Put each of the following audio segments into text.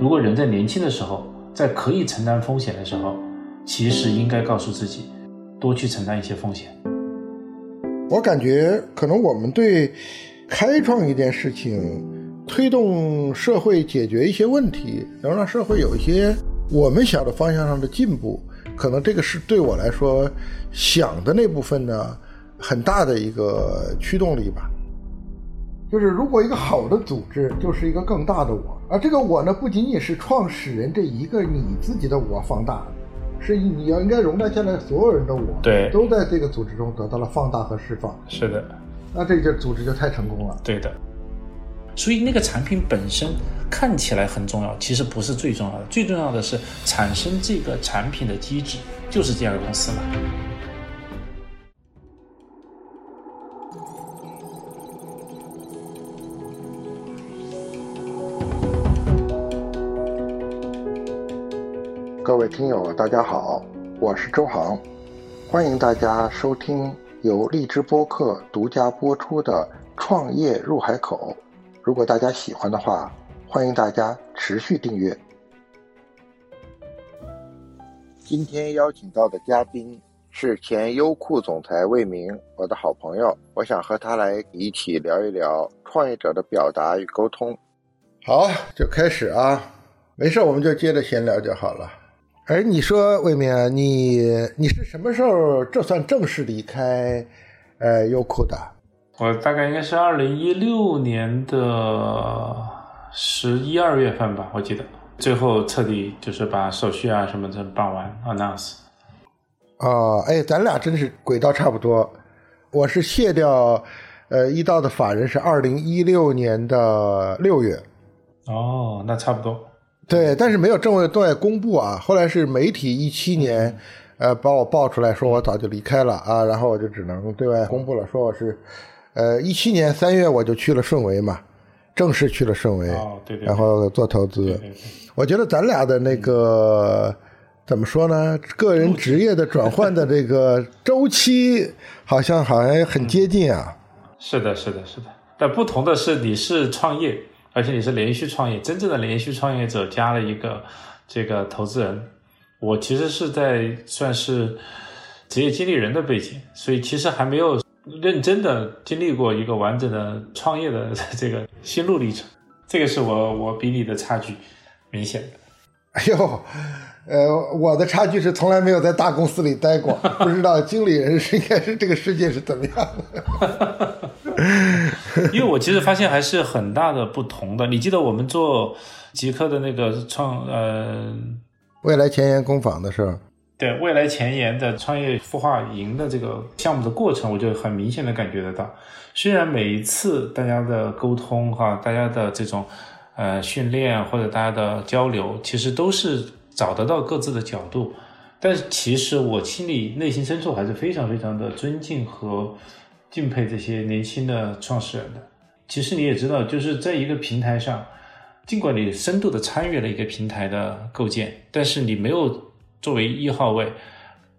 如果人在年轻的时候，在可以承担风险的时候，其实应该告诉自己，多去承担一些风险。我感觉可能我们对开创一件事情，推动社会解决一些问题，能让社会有一些我们想的方向上的进步，可能这个是对我来说想的那部分呢很大的一个驱动力吧。就是如果一个好的组织就是一个更大的我，而这个我呢不仅仅是创始人这一个你自己的我放大，是你要应该容纳下来所有人的我，对都在这个组织中得到了放大和释放，是的，那这个组织就太成功了。对的。所以那个产品本身看起来很重要，其实不是最重要的，最重要的是产生这个产品的机制，就是这家公司嘛。各位听友，大家好，我是周航，欢迎大家收听由荔枝播客独家播出的《创业入海口》。如果大家喜欢的话，欢迎大家持续订阅。今天邀请到的嘉宾是前优酷总裁魏明，我的好朋友，我想和他来一起聊一聊创业者的表达与沟通。好，就开始啊，没事，我们就接着闲聊就好了。哎，你说魏明，你你是什么时候这算正式离开呃优酷的？我大概应该是二零一六年的十一二月份吧，我记得最后彻底就是把手续啊什么的办完 announce。哦，哎，咱俩真是轨道差不多。我是卸掉呃一道的法人是二零一六年的六月。哦，那差不多。对，但是没有正式对外公布啊。后来是媒体一七年，呃，把我爆出来说我早就离开了啊，然后我就只能对外公布了，说我是，呃，一七年三月我就去了顺为嘛，正式去了顺为，哦，对对，然后做投资。对对对我觉得咱俩的那个怎么说呢？个人职业的转换的这个周期，好像好像很接近啊。是的，是的，是的。但不同的是，你是创业，而且你是连续创业，真正的连续创业者加了一个这个投资人。我其实是在算是职业经理人的背景，所以其实还没有认真的经历过一个完整的创业的 这个心路历程。这个是我我比你的差距明显的。哎呦，呃，我的差距是从来没有在大公司里待过，不知道经理人是应该是这个世界是怎么样的。因为我其实发现还是很大的不同的。你记得我们做极客的那个创呃，未来前沿工坊的时候，对未来前沿的创业孵化营的这个项目的过程，我就很明显的感觉得到。虽然每一次大家的沟通哈，大家的这种呃训练或者大家的交流，其实都是找得到各自的角度，但是其实我心里内心深处还是非常非常的尊敬和敬佩这些年轻的创始人的。其实你也知道，就是在一个平台上，尽管你深度的参与了一个平台的构建，但是你没有作为一号位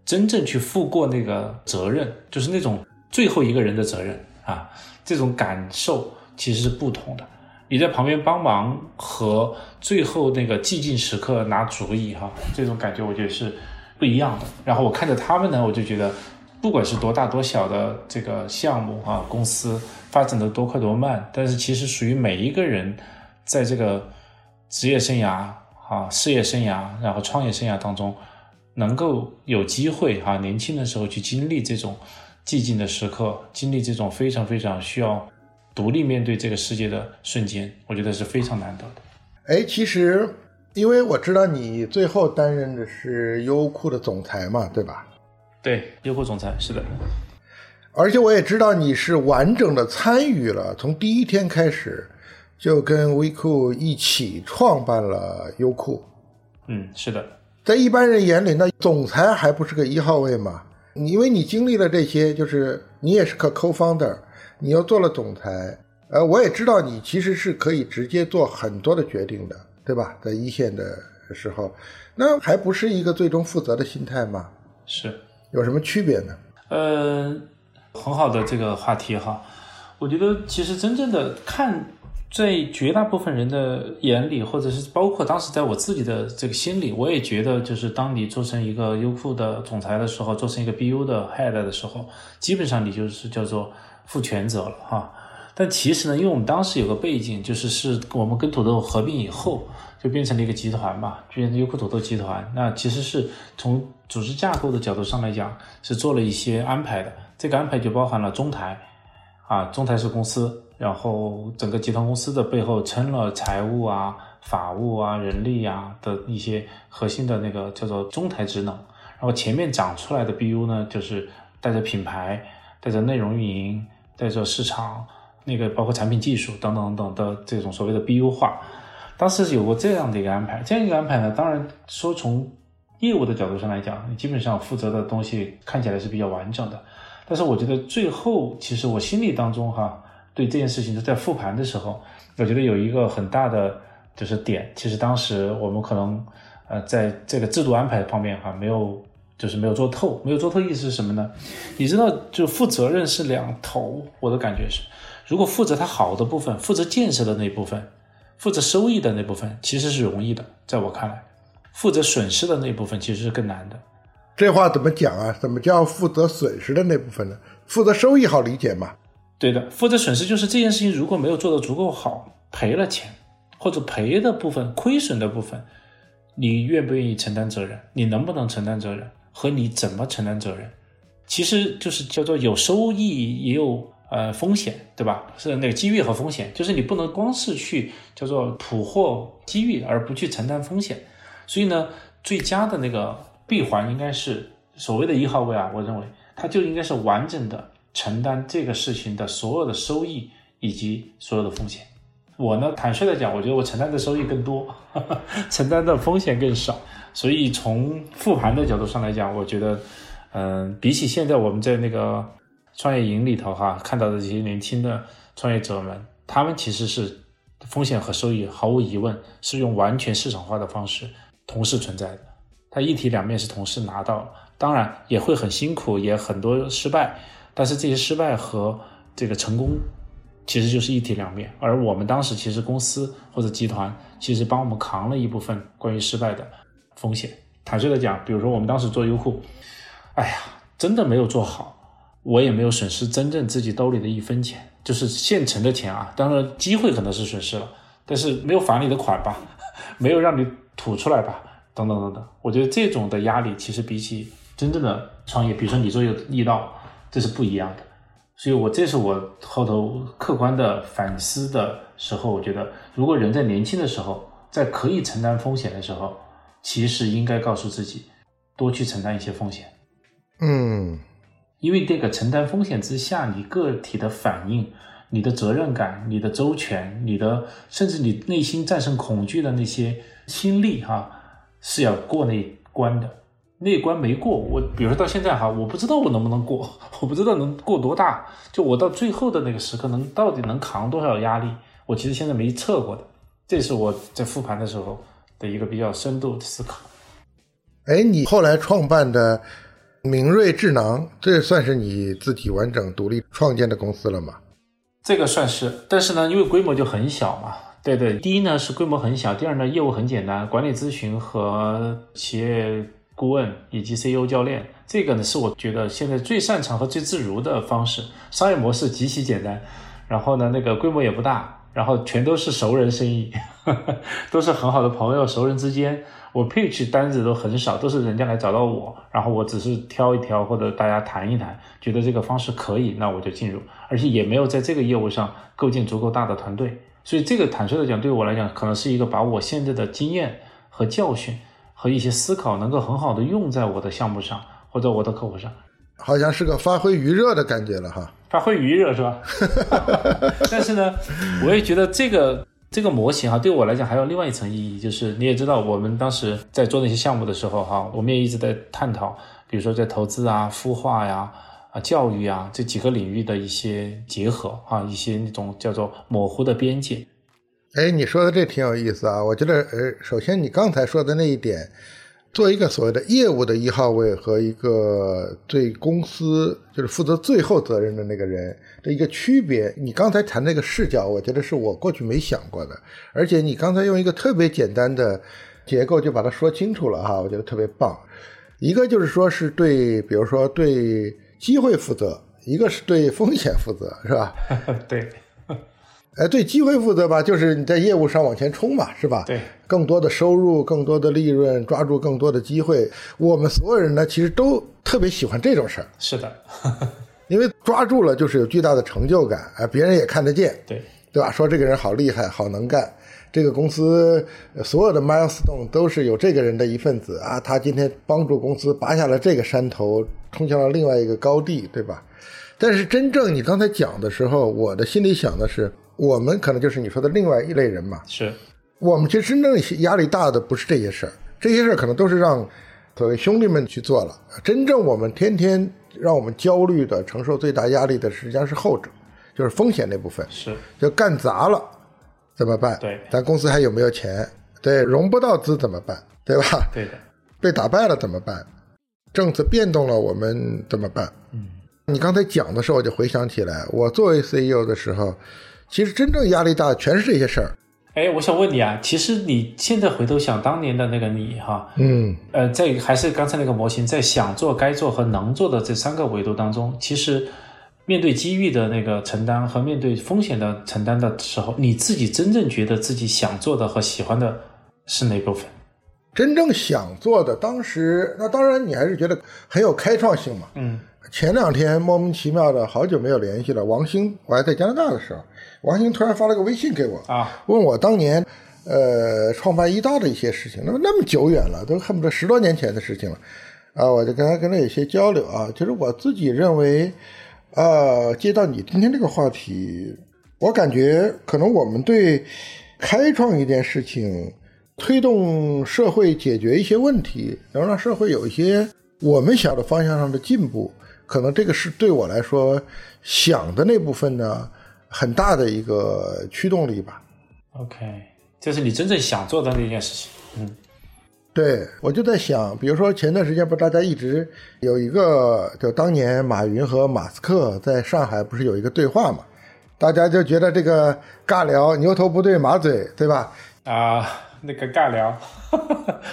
真正去负过那个责任，就是那种最后一个人的责任啊，这种感受其实是不同的。你在旁边帮忙和最后那个寂静时刻拿主意哈，这种感觉我觉得是不一样的。然后我看着他们呢，我就觉得，不管是多大多小的这个项目啊，公司发展的多快多慢，但是其实属于每一个人在这个职业生涯啊、事业生涯，然后创业生涯当中，能够有机会哈、年轻的时候去经历这种寂静的时刻，经历这种非常非常需要独立面对这个世界的瞬间，我觉得是非常难得的。哎，其实因为我知道你最后担任的是优酷的总裁嘛，对吧？对，优酷总裁是的，而且我也知道你是完整的参与了，从第一天开始就跟微酷一起创办了优酷。嗯，是的，在一般人眼里，那总裁还不是个一号位吗？你因为你经历了这些，就是你也是个 co-founder，你又做了总裁，呃，我也知道你其实是可以直接做很多的决定的，对吧？在一线的时候，那还不是一个最终负责的心态吗？是。有什么区别呢？呃，很好的这个话题哈，我觉得其实真正的看在绝大部分人的眼里，或者是包括当时在我自己的这个心里，我也觉得，就是当你做成一个优酷的总裁的时候，做成一个 BU 的 head 的时候，基本上你就是叫做负全责了哈。但其实呢，因为我们当时有个背景，就是是我们跟土豆合并以后，就变成了一个集团嘛，变成优酷土豆集团。那其实是从组织架构的角度上来讲，是做了一些安排的。这个安排就包含了中台，啊，中台是公司。然后整个集团公司的背后撑了财务啊、法务啊、人力啊的一些核心的那个叫做中台职能，然后前面长出来的 BU 呢，就是带着品牌、带着内容运营、带着市场，那个包括产品技术等等等的这种所谓的 BU 化。当时有过这样的一个安排，这样一个安排呢，当然说从业务的角度上来讲，你基本上负责的东西看起来是比较完整的，但是我觉得最后其实我心里当中哈。对这件事情，在复盘的时候，我觉得有一个很大的就是点，其实当时我们可能呃在这个制度安排方面哈，没有就是没有做透，没有做透意思是什么呢？你知道，就负责任是两头，我的感觉是，如果负责它好的部分，负责建设的那部分，负责收益的那部分，其实是容易的，在我看来，负责损失的那部分其实是更难的。这话怎么讲啊？怎么叫负责损失的那部分呢？负责收益好理解嘛？对的，负责损失就是这件事情如果没有做得足够好，赔了钱，或者赔的部分、亏损的部分，你愿不愿意承担责任？你能不能承担责任？和你怎么承担责任？其实就是叫做有收益也有呃风险，对吧？是那个机遇和风险，就是你不能光是去叫做捕获机遇而不去承担风险。所以呢，最佳的那个闭环应该是所谓的一号位啊，我认为它就应该是完整的。承担这个事情的所有的收益以及所有的风险，我呢坦率的讲，我觉得我承担的收益更多，承担的风险更少。所以从复盘的角度上来讲，我觉得，嗯，比起现在我们在那个创业营里头哈看到的这些年轻的创业者们，他们其实是风险和收益毫无疑问是用完全市场化的方式同时存在的，它一体两面是同时拿到，当然也会很辛苦，也很多失败。但是这些失败和这个成功，其实就是一体两面。而我们当时其实公司或者集团，其实帮我们扛了一部分关于失败的风险。坦率的讲，比如说我们当时做优酷，哎呀，真的没有做好，我也没有损失真正自己兜里的一分钱，就是现成的钱啊。当然机会可能是损失了，但是没有返你的款吧，没有让你吐出来吧，等等等等。我觉得这种的压力，其实比起真正的创业，比如说你做一个易道。这是不一样的，所以我这是我后头客观的反思的时候，我觉得如果人在年轻的时候，在可以承担风险的时候，其实应该告诉自己多去承担一些风险。嗯，因为这个承担风险之下，你个体的反应、你的责任感、你的周全、你的甚至你内心战胜恐惧的那些心力，哈，是要过那关的。那关没过，我比如说到现在哈，我不知道我能不能过，我不知道能过多大，就我到最后的那个时刻能到底能扛多少压力，我其实现在没测过的，这是我在复盘的时候的一个比较深度的思考。哎，你后来创办的明锐智囊，这算是你自己完整独立创建的公司了吗？这个算是，但是呢，因为规模就很小嘛。对对，第一呢是规模很小，第二呢业务很简单，管理咨询和企业。顾问以及 CEO 教练，这个呢是我觉得现在最擅长和最自如的方式。商业模式极其简单，然后呢，那个规模也不大，然后全都是熟人生意，都是很好的朋友、熟人之间。我 pitch 单子都很少，都是人家来找到我，然后我只是挑一挑或者大家谈一谈，觉得这个方式可以，那我就进入，而且也没有在这个业务上构建足够大的团队。所以这个坦率的讲，对我来讲，可能是一个把我现在的经验和教训。和一些思考能够很好的用在我的项目上或者我的客户上，好像是个发挥余热的感觉了哈。发挥余热是吧？但是呢，我也觉得这个这个模型哈，对我来讲还有另外一层意义，就是你也知道，我们当时在做那些项目的时候哈，我们也一直在探讨，比如说在投资啊、孵化呀、啊教育啊这几个领域的一些结合啊，一些那种叫做模糊的边界。哎，你说的这挺有意思啊！我觉得，呃，首先你刚才说的那一点，做一个所谓的业务的一号位和一个对公司就是负责最后责任的那个人的一个区别，你刚才谈那个视角，我觉得是我过去没想过的，而且你刚才用一个特别简单的结构就把它说清楚了哈，我觉得特别棒。一个就是说是对，比如说对机会负责，一个是对风险负责，是吧？对。哎，对机会负责吧，就是你在业务上往前冲嘛，是吧？对，更多的收入，更多的利润，抓住更多的机会。我们所有人呢，其实都特别喜欢这种事儿。是的，因为抓住了就是有巨大的成就感啊，别人也看得见，对对吧？说这个人好厉害，好能干，这个公司所有的 milestone 都是有这个人的一份子啊。他今天帮助公司拔下了这个山头，冲向了另外一个高地，对吧？但是真正你刚才讲的时候，我的心里想的是。我们可能就是你说的另外一类人嘛？是，我们其实真正压力大的不是这些事儿，这些事儿可能都是让所谓兄弟们去做了。真正我们天天让我们焦虑的、承受最大压力的，实际上是后者，就是风险那部分。是，就干砸了怎么办？对，咱公司还有没有钱？对，融不到资怎么办？对吧？对的。被打败了怎么办？政策变动了我们怎么办？嗯，你刚才讲的时候，我就回想起来，我作为 CEO 的时候。其实真正压力大全是这些事儿。哎，我想问你啊，其实你现在回头想当年的那个你哈，嗯，呃，在还是刚才那个模型，在想做、该做和能做的这三个维度当中，其实面对机遇的那个承担和面对风险的承担的时候，你自己真正觉得自己想做的和喜欢的是哪部分？真正想做的，当时那当然你还是觉得很有开创性嘛。嗯，前两天莫名其妙的好久没有联系了，王兴，我还在加拿大的时候。王兴突然发了个微信给我啊，问我当年，呃，创办一大的一些事情，那么那么久远了，都恨不得十多年前的事情了，啊，我就跟他跟他有些交流啊，其实我自己认为，啊，接到你今天这个话题，我感觉可能我们对开创一件事情，推动社会解决一些问题，能让社会有一些我们想的方向上的进步，可能这个是对我来说想的那部分呢。很大的一个驱动力吧。OK，这是你真正想做的那件事情。嗯，对，我就在想，比如说前段时间不，大家一直有一个，就当年马云和马斯克在上海不是有一个对话嘛？大家就觉得这个尬聊，牛头不对马嘴，对吧？啊，那个尬聊，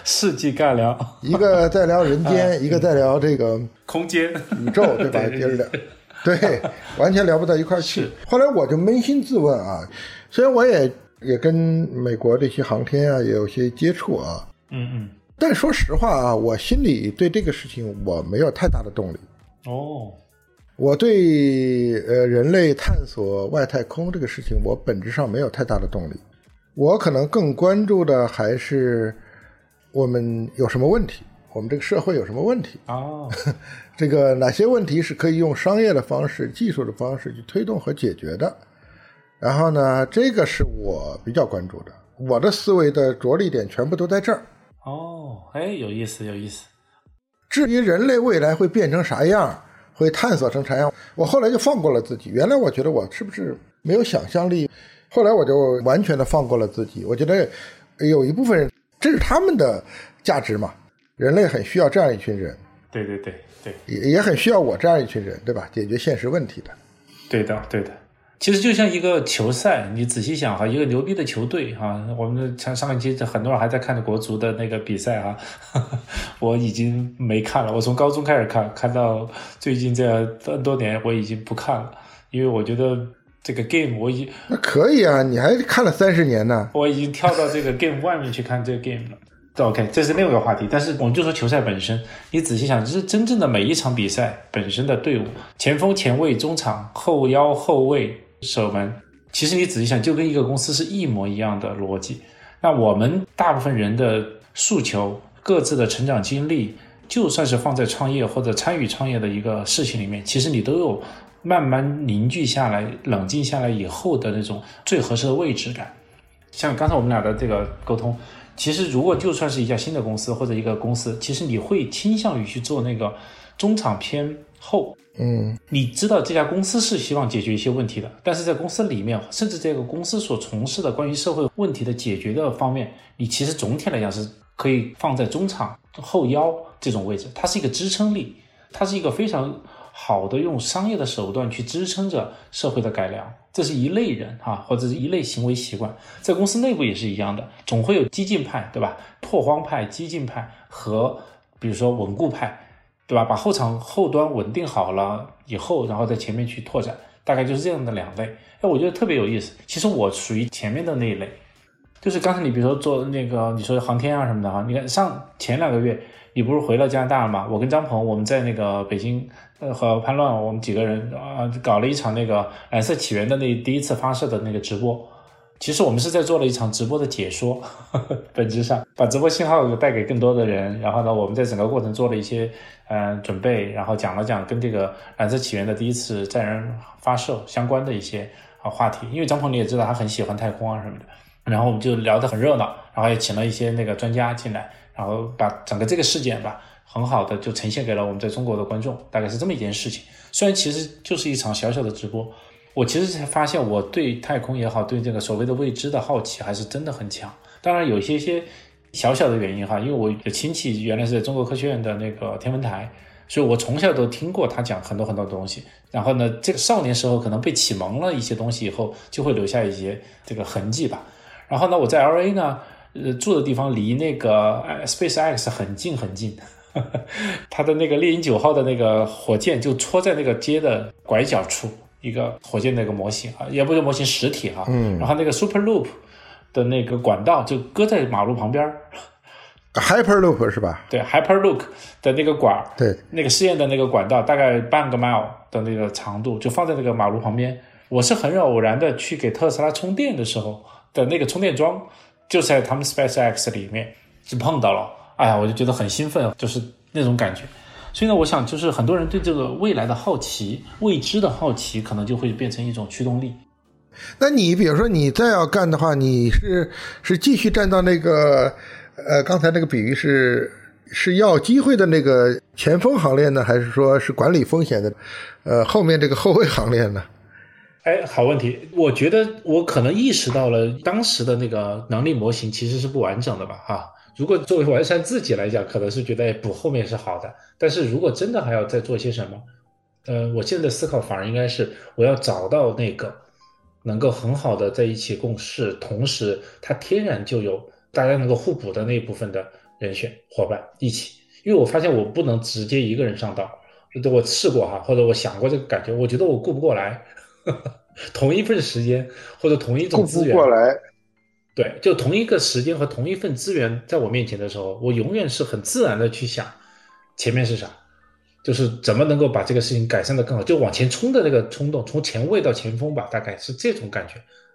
世纪尬聊，一个在聊人间，一个在聊这个空间、宇宙，对吧？接着聊。对，完全聊不到一块去。后来我就扪心自问啊，虽然我也也跟美国这些航天啊也有些接触啊，嗯嗯，但说实话啊，我心里对这个事情我没有太大的动力。哦，我对呃人类探索外太空这个事情，我本质上没有太大的动力。我可能更关注的还是我们有什么问题。我们这个社会有什么问题啊？这个哪些问题是可以用商业的方式、技术的方式去推动和解决的？然后呢，这个是我比较关注的，我的思维的着力点全部都在这儿。哦，哎，有意思，有意思。至于人类未来会变成啥样，会探索成啥样，我后来就放过了自己。原来我觉得我是不是没有想象力，后来我就完全的放过了自己。我觉得有一部分人，这是他们的价值嘛。人类很需要这样一群人，对对对对，也也很需要我这样一群人，对吧？解决现实问题的，对的对的。其实就像一个球赛，你仔细想哈，一个牛逼的球队哈，我们上上一期很多人还在看着国足的那个比赛啊，我已经没看了。我从高中开始看，看到最近这多年，我已经不看了，因为我觉得这个 game 我已经那可以啊，你还看了三十年呢，我已经跳到这个 game 外面去看这个 game 了。OK，这是另一个话题。但是我们就说球赛本身，你仔细想，就是真正的每一场比赛本身的队伍，前锋、前卫、中场、后腰、后卫、守门，其实你仔细想，就跟一个公司是一模一样的逻辑。那我们大部分人的诉求、各自的成长经历，就算是放在创业或者参与创业的一个事情里面，其实你都有慢慢凝聚下来、冷静下来以后的那种最合适的位置感。像刚才我们俩的这个沟通。其实，如果就算是一家新的公司或者一个公司，其实你会倾向于去做那个中场偏后。嗯，你知道这家公司是希望解决一些问题的，但是在公司里面，甚至这个公司所从事的关于社会问题的解决的方面，你其实总体来讲是可以放在中场后腰这种位置，它是一个支撑力，它是一个非常好的用商业的手段去支撑着社会的改良。这是一类人啊，或者是一类行为习惯，在公司内部也是一样的，总会有激进派，对吧？拓荒派、激进派和比如说稳固派，对吧？把后场后端稳定好了以后，然后在前面去拓展，大概就是这样的两类。哎，我觉得特别有意思。其实我属于前面的那一类，就是刚才你比如说做那个你说航天啊什么的哈，你看上前两个月你不是回了加拿大了吗？我跟张鹏我们在那个北京。呃，和潘乱我们几个人啊，搞了一场那个《蓝色起源》的那第一次发射的那个直播。其实我们是在做了一场直播的解说，呵 呵本质上把直播信号带给更多的人。然后呢，我们在整个过程做了一些嗯准备，然后讲了讲跟这个《蓝色起源》的第一次载人发射相关的一些啊话题。因为张鹏你也知道，他很喜欢太空啊什么的。然后我们就聊得很热闹，然后也请了一些那个专家进来，然后把整个这个事件吧。很好的就呈现给了我们在中国的观众，大概是这么一件事情。虽然其实就是一场小小的直播，我其实才发现我对太空也好，对这个所谓的未知的好奇还是真的很强。当然有一些些小小的原因哈，因为我有亲戚原来是在中国科学院的那个天文台，所以我从小都听过他讲很多很多东西。然后呢，这个少年时候可能被启蒙了一些东西以后，就会留下一些这个痕迹吧。然后呢，我在 L A 呢，呃，住的地方离那个 Space X 很近很近。他的那个猎鹰九号的那个火箭就戳在那个街的拐角处，一个火箭那个模型啊，也不是模型实体啊。嗯。然后那个 Super Loop 的那个管道就搁在马路旁边儿。Hyperloop 是吧？对，Hyperloop 的那个管儿，对，那个试验的那个管道大概半个 mile 的那个长度，就放在那个马路旁边。我是很偶然的去给特斯拉充电的时候的那个充电桩，就在他们 SpaceX 里面就碰到了。哎呀，我就觉得很兴奋，就是那种感觉。所以呢，我想，就是很多人对这个未来的好奇、未知的好奇，可能就会变成一种驱动力。那你比如说，你再要干的话，你是是继续站到那个呃，刚才那个比喻是是要机会的那个前锋行列呢，还是说是管理风险的呃后面这个后卫行列呢？哎，好问题。我觉得我可能意识到了当时的那个能力模型其实是不完整的吧，哈。如果作为完善自己来讲，可能是觉得补后面是好的。但是如果真的还要再做些什么，呃，我现在的思考反而应该是，我要找到那个能够很好的在一起共事，同时他天然就有大家能够互补的那一部分的人选伙伴一起。因为我发现我不能直接一个人上道，我试过哈，或者我想过这个感觉，我觉得我顾不过来，同一份时间或者同一种资源。过来。对，就同一个时间和同一份资源在我面前的时候，我永远是很自然的去想，前面是啥，就是怎么能够把这个事情改善的更好，就往前冲的那个冲动，从前卫到前锋吧，大概是这种感觉。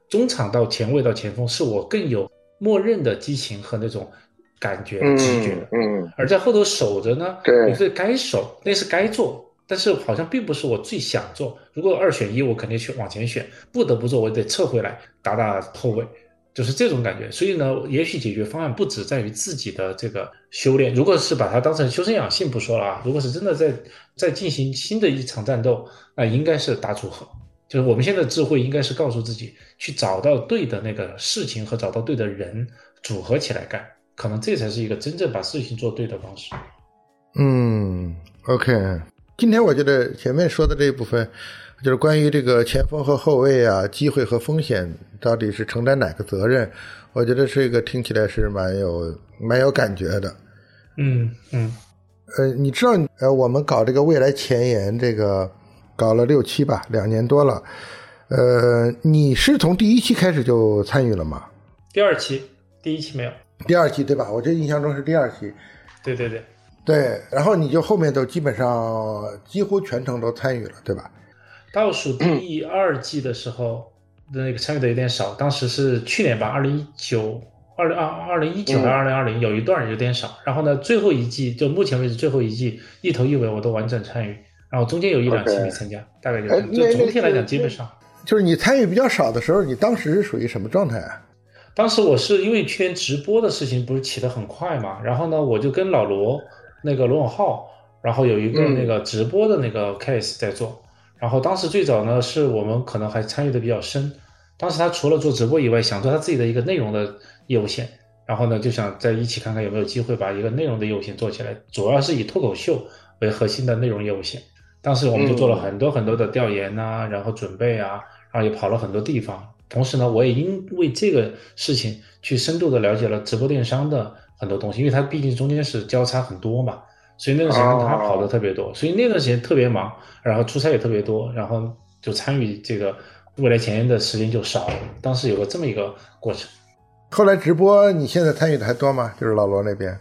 中场到前卫到前锋，是我更有默认的激情和那种感觉、直觉的。嗯，而在后头守着呢，对，你是该守，那是该做，但是好像并不是我最想做。如果二选一，我肯定去往前选，不得不做，我得撤回来打打后卫。就是这种感觉，所以呢，也许解决方案不只在于自己的这个修炼。如果是把它当成修身养性不说了啊，如果是真的在在进行新的一场战斗，那应该是打组合。就是我们现在智慧应该是告诉自己，去找到对的那个事情和找到对的人组合起来干，可能这才是一个真正把事情做对的方式。嗯，OK，今天我觉得前面说的这一部分。就是关于这个前锋和后卫啊，机会和风险到底是承担哪个责任？我觉得这个听起来是蛮有蛮有感觉的。嗯嗯，呃，你知道，呃，我们搞这个未来前沿，这个搞了六期吧，两年多了。呃，你是从第一期开始就参与了吗？第二期，第一期没有。第二期对吧？我这印象中是第二期。对对对。对，然后你就后面都基本上几乎全程都参与了，对吧？倒数第二季的时候，那个参与的有点少。当时是去年吧，二零一九、二零二二零一九还是二零二零，有一段有点少。然后呢，最后一季就目前为止最后一季一头一尾我都完整参与，然后中间有一两期没参加，大概就就总体来讲基本上。就是你参与比较少的时候，你当时是属于什么状态啊？当时我是因为去年直播的事情不是起得很快嘛，然后呢，我就跟老罗那个罗永浩，然后有一个那个直播的那个 case 在做。然后当时最早呢，是我们可能还参与的比较深。当时他除了做直播以外，想做他自己的一个内容的业务线。然后呢就想在一起看看有没有机会把一个内容的业务线做起来，主要是以脱口秀为核心的内容业务线。当时我们就做了很多很多的调研呐，然后准备啊，然后也跑了很多地方。同时呢，我也因为这个事情去深度的了解了直播电商的很多东西，因为它毕竟中间是交叉很多嘛，所以那段时间他跑的特别多，所以那段时间特别忙，然后出差也特别多，然后就参与这个未来前沿的时间就少了。当时有个这么一个过程。后来直播你现在参与的还多吗？就是老罗那边。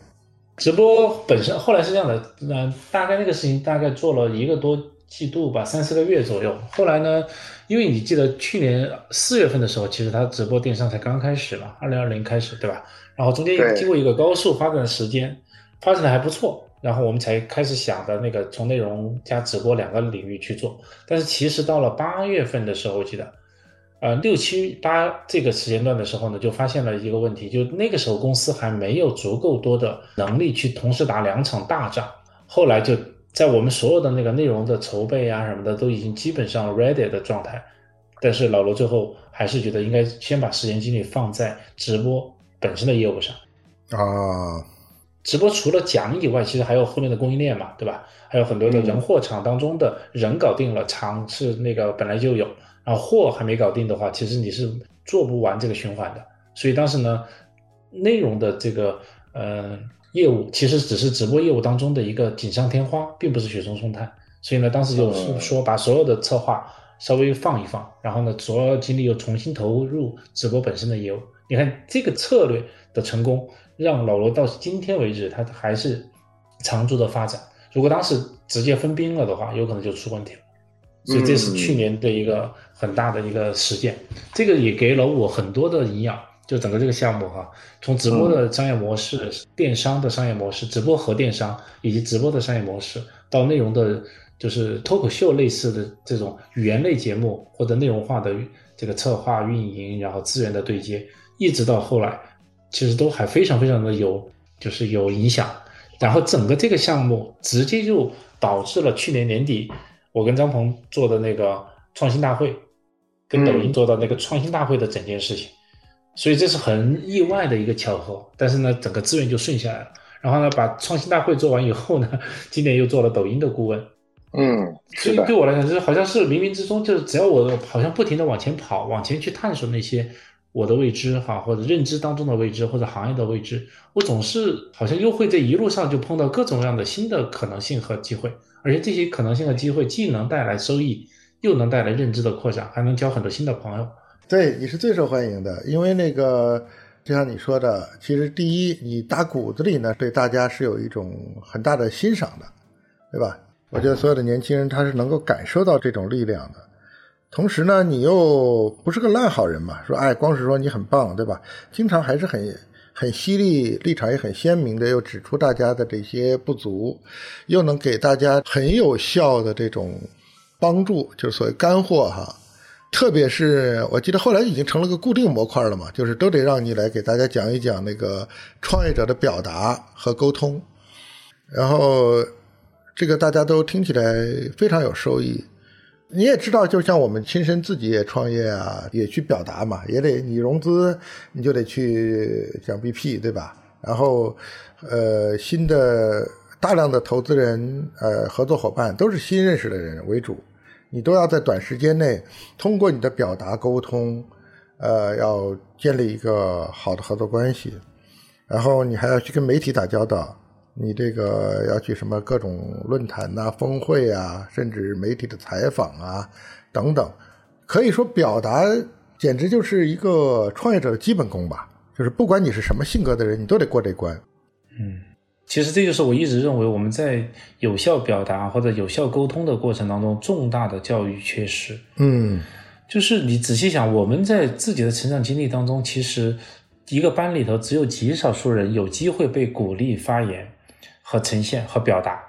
直播本身后来是这样的，那大概那个事情大概做了一个多季度吧，三四个月左右。后来呢，因为你记得去年四月份的时候，其实他直播电商才刚开始嘛，二零二零开始，对吧？然后中间经过一个高速发展的时间，发展的还不错，然后我们才开始想的那个从内容加直播两个领域去做。但是其实到了八月份的时候，我记得。呃，六七八这个时间段的时候呢，就发现了一个问题，就那个时候公司还没有足够多的能力去同时打两场大仗。后来就在我们所有的那个内容的筹备啊什么的都已经基本上 ready 的状态，但是老罗最后还是觉得应该先把时间精力放在直播本身的业务上。啊，直播除了讲以外，其实还有后面的供应链嘛，对吧？还有很多的人货场当中的人搞定了，场是那个本来就有。然后货还没搞定的话，其实你是做不完这个循环的。所以当时呢，内容的这个呃业务其实只是直播业务当中的一个锦上添花，并不是雪中送炭。所以呢，当时就是说把所有的策划稍微放一放，然后呢，所有精力又重新投入直播本身的业务。你看这个策略的成功，让老罗到今天为止，他还是长足的发展。如果当时直接分兵了的话，有可能就出问题了。所以这是去年的一个很大的一个实践，这个也给了我很多的营养。就整个这个项目哈，从直播的商业模式、电商的商业模式、直播和电商以及直播的商业模式，到内容的，就是脱口秀类似的这种语言类节目或者内容化的这个策划运营，然后资源的对接，一直到后来，其实都还非常非常的有，就是有影响。然后整个这个项目直接就导致了去年年底。我跟张鹏做的那个创新大会，跟抖音做的那个创新大会的整件事情，所以这是很意外的一个巧合。但是呢，整个资源就顺下来了。然后呢，把创新大会做完以后呢，今年又做了抖音的顾问。嗯，所以对我来讲，就是好像是冥冥之中，就是只要我好像不停的往前跑，往前去探索那些我的未知哈，或者认知当中的未知，或者行业的未知，我总是好像又会在一路上就碰到各种各样的新的可能性和机会。而且这些可能性的机会，既能带来收益，又能带来认知的扩展，还能交很多新的朋友。对，你是最受欢迎的，因为那个就像你说的，其实第一，你打骨子里呢，对大家是有一种很大的欣赏的，对吧？我觉得所有的年轻人他是能够感受到这种力量的。同时呢，你又不是个烂好人嘛，说哎，光是说你很棒，对吧？经常还是很。很犀利，立场也很鲜明的，又指出大家的这些不足，又能给大家很有效的这种帮助，就是所谓干货哈。特别是我记得后来已经成了个固定模块了嘛，就是都得让你来给大家讲一讲那个创业者的表达和沟通，然后这个大家都听起来非常有收益。你也知道，就像我们亲身自己也创业啊，也去表达嘛，也得你融资，你就得去讲 BP，对吧？然后，呃，新的大量的投资人、呃，合作伙伴都是新认识的人为主，你都要在短时间内通过你的表达沟通，呃，要建立一个好的合作关系，然后你还要去跟媒体打交道。你这个要去什么各种论坛呐、峰会啊，甚至媒体的采访啊，等等，可以说表达简直就是一个创业者的基本功吧。就是不管你是什么性格的人，你都得过这关。嗯，其实这就是我一直认为我们在有效表达或者有效沟通的过程当中重大的教育缺失。嗯，就是你仔细想，我们在自己的成长经历当中，其实一个班里头只有极少数人有机会被鼓励发言。和呈现和表达，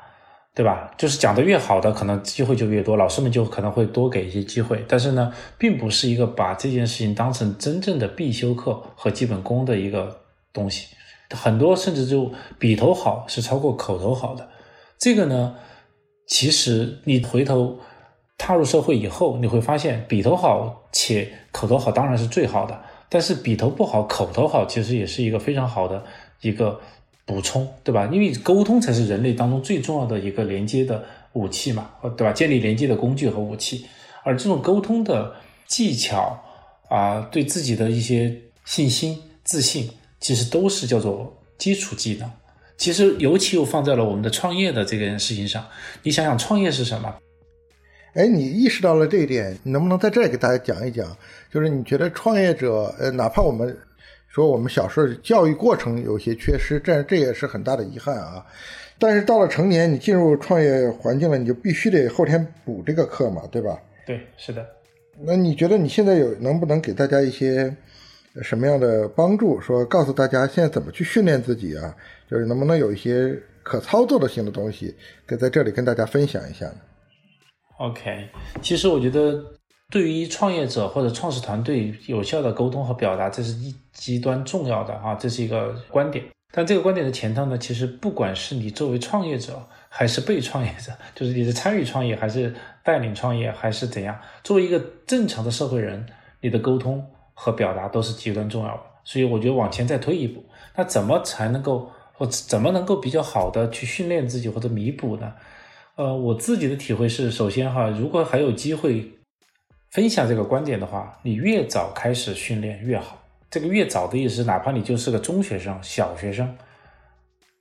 对吧？就是讲的越好的，可能机会就越多，老师们就可能会多给一些机会。但是呢，并不是一个把这件事情当成真正的必修课和基本功的一个东西。很多甚至就笔头好是超过口头好的。这个呢，其实你回头踏入社会以后，你会发现笔头好且口头好当然是最好的。但是笔头不好，口头好，其实也是一个非常好的一个补充，对吧？因为沟通才是人类当中最重要的一个连接的武器嘛，对吧？建立连接的工具和武器。而这种沟通的技巧啊，对自己的一些信心、自信，其实都是叫做基础技能。其实尤其又放在了我们的创业的这件事情上。你想想，创业是什么？哎，你意识到了这一点，你能不能在这儿给大家讲一讲？就是你觉得创业者，呃，哪怕我们说我们小时候教育过程有些缺失，这这也是很大的遗憾啊。但是到了成年，你进入创业环境了，你就必须得后天补这个课嘛，对吧？对，是的。那你觉得你现在有能不能给大家一些什么样的帮助？说告诉大家现在怎么去训练自己啊？就是能不能有一些可操作的性的东西，可在这里跟大家分享一下呢？OK，其实我觉得，对于创业者或者创始团队，有效的沟通和表达，这是一极端重要的啊，这是一个观点。但这个观点的前头呢，其实不管是你作为创业者，还是被创业者，就是你是参与创业，还是带领创业，还是怎样，作为一个正常的社会人，你的沟通和表达都是极端重要的。所以我觉得往前再推一步，那怎么才能够，或怎么能够比较好的去训练自己或者弥补呢？呃，我自己的体会是，首先哈，如果还有机会分享这个观点的话，你越早开始训练越好。这个越早的意思，哪怕你就是个中学生、小学生，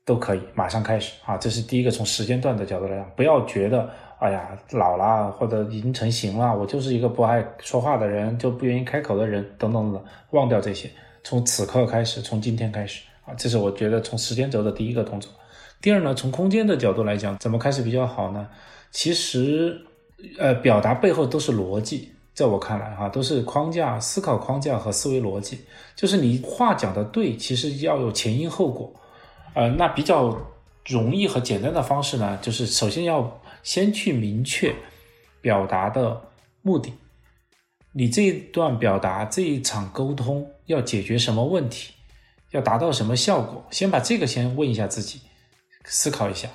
都可以马上开始啊。这是第一个，从时间段的角度来讲，不要觉得哎呀老了或者已经成型了，我就是一个不爱说话的人，就不愿意开口的人，等等等，忘掉这些，从此刻开始，从今天开始啊，这是我觉得从时间轴的第一个动作。第二呢，从空间的角度来讲，怎么开始比较好呢？其实，呃，表达背后都是逻辑，在我看来哈，都是框架、思考框架和思维逻辑。就是你话讲的对，其实要有前因后果。呃，那比较容易和简单的方式呢，就是首先要先去明确表达的目的，你这一段表达、这一场沟通要解决什么问题，要达到什么效果，先把这个先问一下自己。思考一下，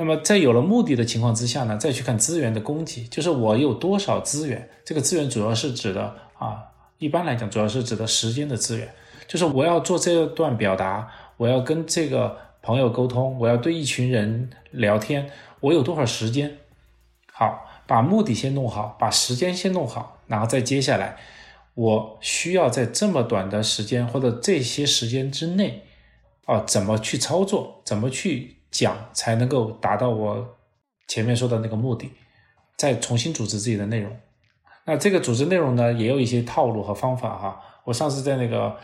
那么在有了目的的情况之下呢，再去看资源的供给，就是我有多少资源。这个资源主要是指的啊，一般来讲主要是指的时间的资源，就是我要做这段表达，我要跟这个朋友沟通，我要对一群人聊天，我有多少时间？好，把目的先弄好，把时间先弄好，然后再接下来，我需要在这么短的时间或者这些时间之内。啊，怎么去操作？怎么去讲才能够达到我前面说的那个目的？再重新组织自己的内容。那这个组织内容呢，也有一些套路和方法哈。我上次在那个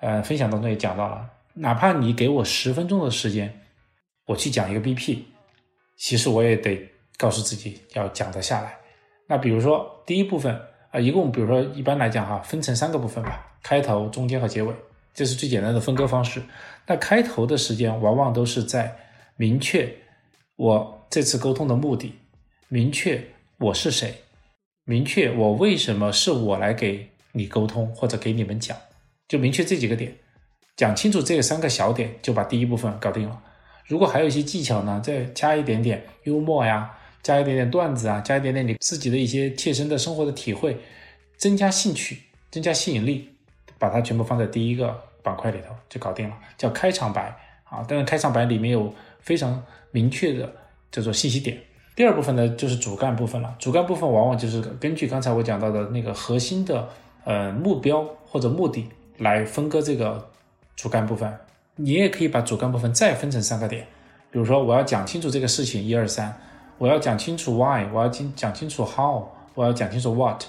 呃分享当中也讲到了，哪怕你给我十分钟的时间，我去讲一个 BP，其实我也得告诉自己要讲得下来。那比如说第一部分啊，一共比如说一般来讲哈，分成三个部分吧，开头、中间和结尾。这是最简单的分割方式。那开头的时间往往都是在明确我这次沟通的目的，明确我是谁，明确我为什么是我来给你沟通或者给你们讲，就明确这几个点，讲清楚这三个小点，就把第一部分搞定了。如果还有一些技巧呢，再加一点点幽默呀，加一点点段子啊，加一点点你自己的一些切身的生活的体会，增加兴趣，增加吸引力。把它全部放在第一个板块里头就搞定了，叫开场白啊。但是开场白里面有非常明确的叫做信息点。第二部分呢就是主干部分了。主干部分往往就是根据刚才我讲到的那个核心的呃目标或者目的来分割这个主干部分。你也可以把主干部分再分成三个点，比如说我要讲清楚这个事情一二三，我要讲清楚 why，我要讲讲清楚 how，我要讲清楚 what，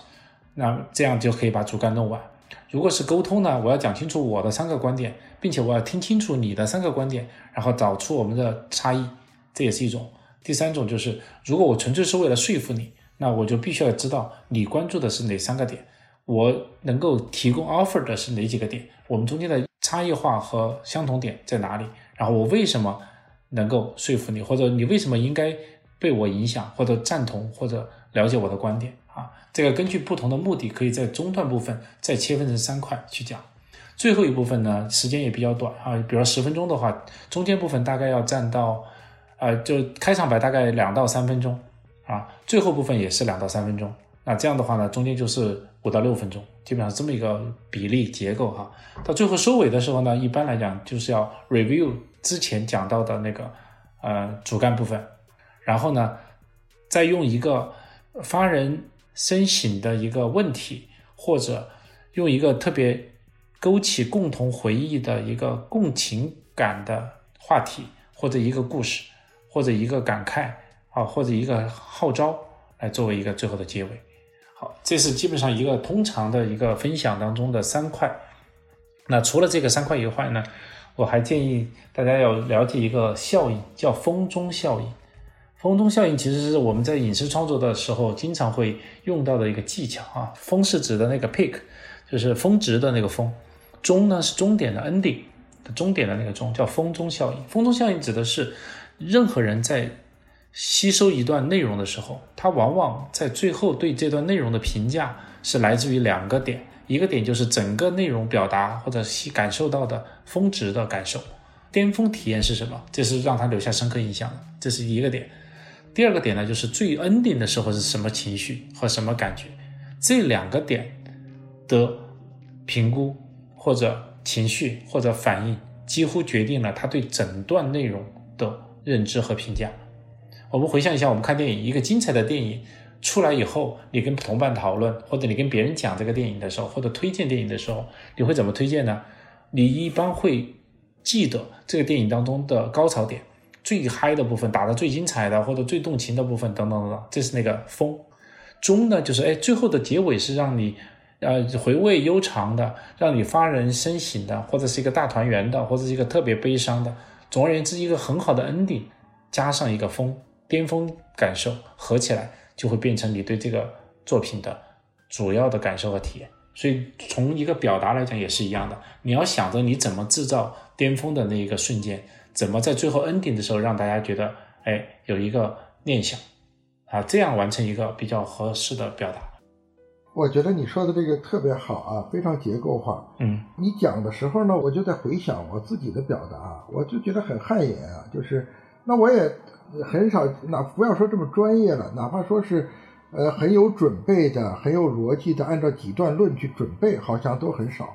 那这样就可以把主干弄完。如果是沟通呢，我要讲清楚我的三个观点，并且我要听清楚你的三个观点，然后找出我们的差异，这也是一种。第三种就是，如果我纯粹是为了说服你，那我就必须要知道你关注的是哪三个点，我能够提供 offer 的是哪几个点，我们中间的差异化和相同点在哪里，然后我为什么能够说服你，或者你为什么应该被我影响，或者赞同，或者了解我的观点。啊，这个根据不同的目的，可以在中段部分再切分成三块去讲。最后一部分呢，时间也比较短啊，比如十分钟的话，中间部分大概要占到，呃，就开场白大概两到三分钟啊，最后部分也是两到三分钟。那这样的话呢，中间就是五到六分钟，基本上这么一个比例结构哈。到最后收尾的时候呢，一般来讲就是要 review 之前讲到的那个呃主干部分，然后呢，再用一个发人深省的一个问题，或者用一个特别勾起共同回忆的一个共情感的话题，或者一个故事，或者一个感慨啊，或者一个号召，来作为一个最后的结尾。好，这是基本上一个通常的一个分享当中的三块。那除了这个三块以外呢，我还建议大家要了解一个效应，叫风中效应。风中效应其实是我们在影视创作的时候经常会用到的一个技巧啊。风是指的那个 peak，就是峰值的那个峰；终呢是终点的 ending 终点的那个终，叫风中效应。风中效应指的是任何人在吸收一段内容的时候，他往往在最后对这段内容的评价是来自于两个点，一个点就是整个内容表达或者吸感受到的峰值的感受，巅峰体验是什么？这是让他留下深刻印象的，这是一个点。第二个点呢，就是最 ending 的时候是什么情绪和什么感觉？这两个点的评估或者情绪或者反应，几乎决定了他对整段内容的认知和评价。我们回想一下，我们看电影，一个精彩的电影出来以后，你跟同伴讨论，或者你跟别人讲这个电影的时候，或者推荐电影的时候，你会怎么推荐呢？你一般会记得这个电影当中的高潮点、最嗨的部分、打的最精彩的或者最动情的部分等等等等，这是那个风。中呢，就是哎，最后的结尾是让你呃回味悠长的，让你发人深省的，或者是一个大团圆的，或者是一个特别悲伤的。总而言之，一个很好的 ending，加上一个风。巅峰感受合起来，就会变成你对这个作品的主要的感受和体验。所以从一个表达来讲也是一样的，你要想着你怎么制造巅峰的那一个瞬间，怎么在最后 ending 的时候让大家觉得，哎，有一个念想啊，这样完成一个比较合适的表达。我觉得你说的这个特别好啊，非常结构化。嗯，你讲的时候呢，我就在回想我自己的表达，我就觉得很汗颜啊，就是那我也。很少，哪不要说这么专业了，哪怕说是，呃，很有准备的、很有逻辑的，按照几段论去准备，好像都很少。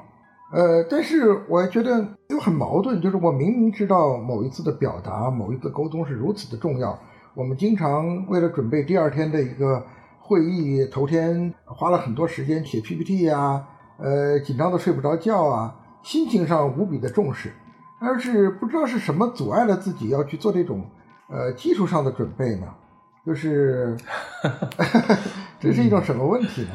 呃，但是我觉得又很矛盾，就是我明明知道某一次的表达、某一次沟通是如此的重要，我们经常为了准备第二天的一个会议，头天花了很多时间写 PPT 呀，呃，紧张的睡不着觉啊，心情上无比的重视，但是不知道是什么阻碍了自己要去做这种。呃，技术上的准备呢，就是 这是一种什么问题呢？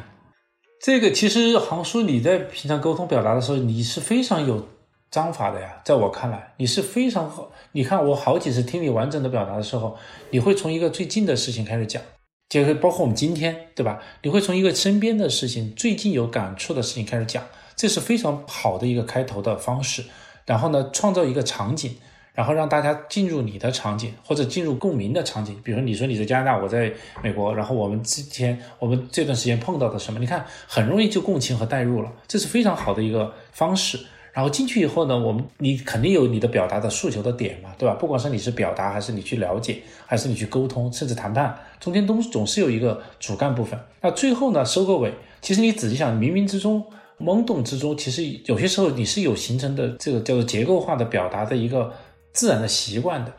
这个其实航叔，你在平常沟通表达的时候，你是非常有章法的呀。在我看来，你是非常好。你看我好几次听你完整的表达的时候，你会从一个最近的事情开始讲，就是包括我们今天，对吧？你会从一个身边的事情、最近有感触的事情开始讲，这是非常好的一个开头的方式。然后呢，创造一个场景。然后让大家进入你的场景，或者进入共鸣的场景。比如说，你说你在加拿大，我在美国，然后我们之前我们这段时间碰到的什么？你看，很容易就共情和代入了，这是非常好的一个方式。然后进去以后呢，我们你肯定有你的表达的诉求的点嘛，对吧？不管是你是表达，还是你去了解，还是你去沟通，甚至谈判，中间都总是有一个主干部分。那最后呢，收个尾。其实你仔细想，冥冥之中、懵懂之中，其实有些时候你是有形成的这个叫做结构化的表达的一个。自然的习惯的，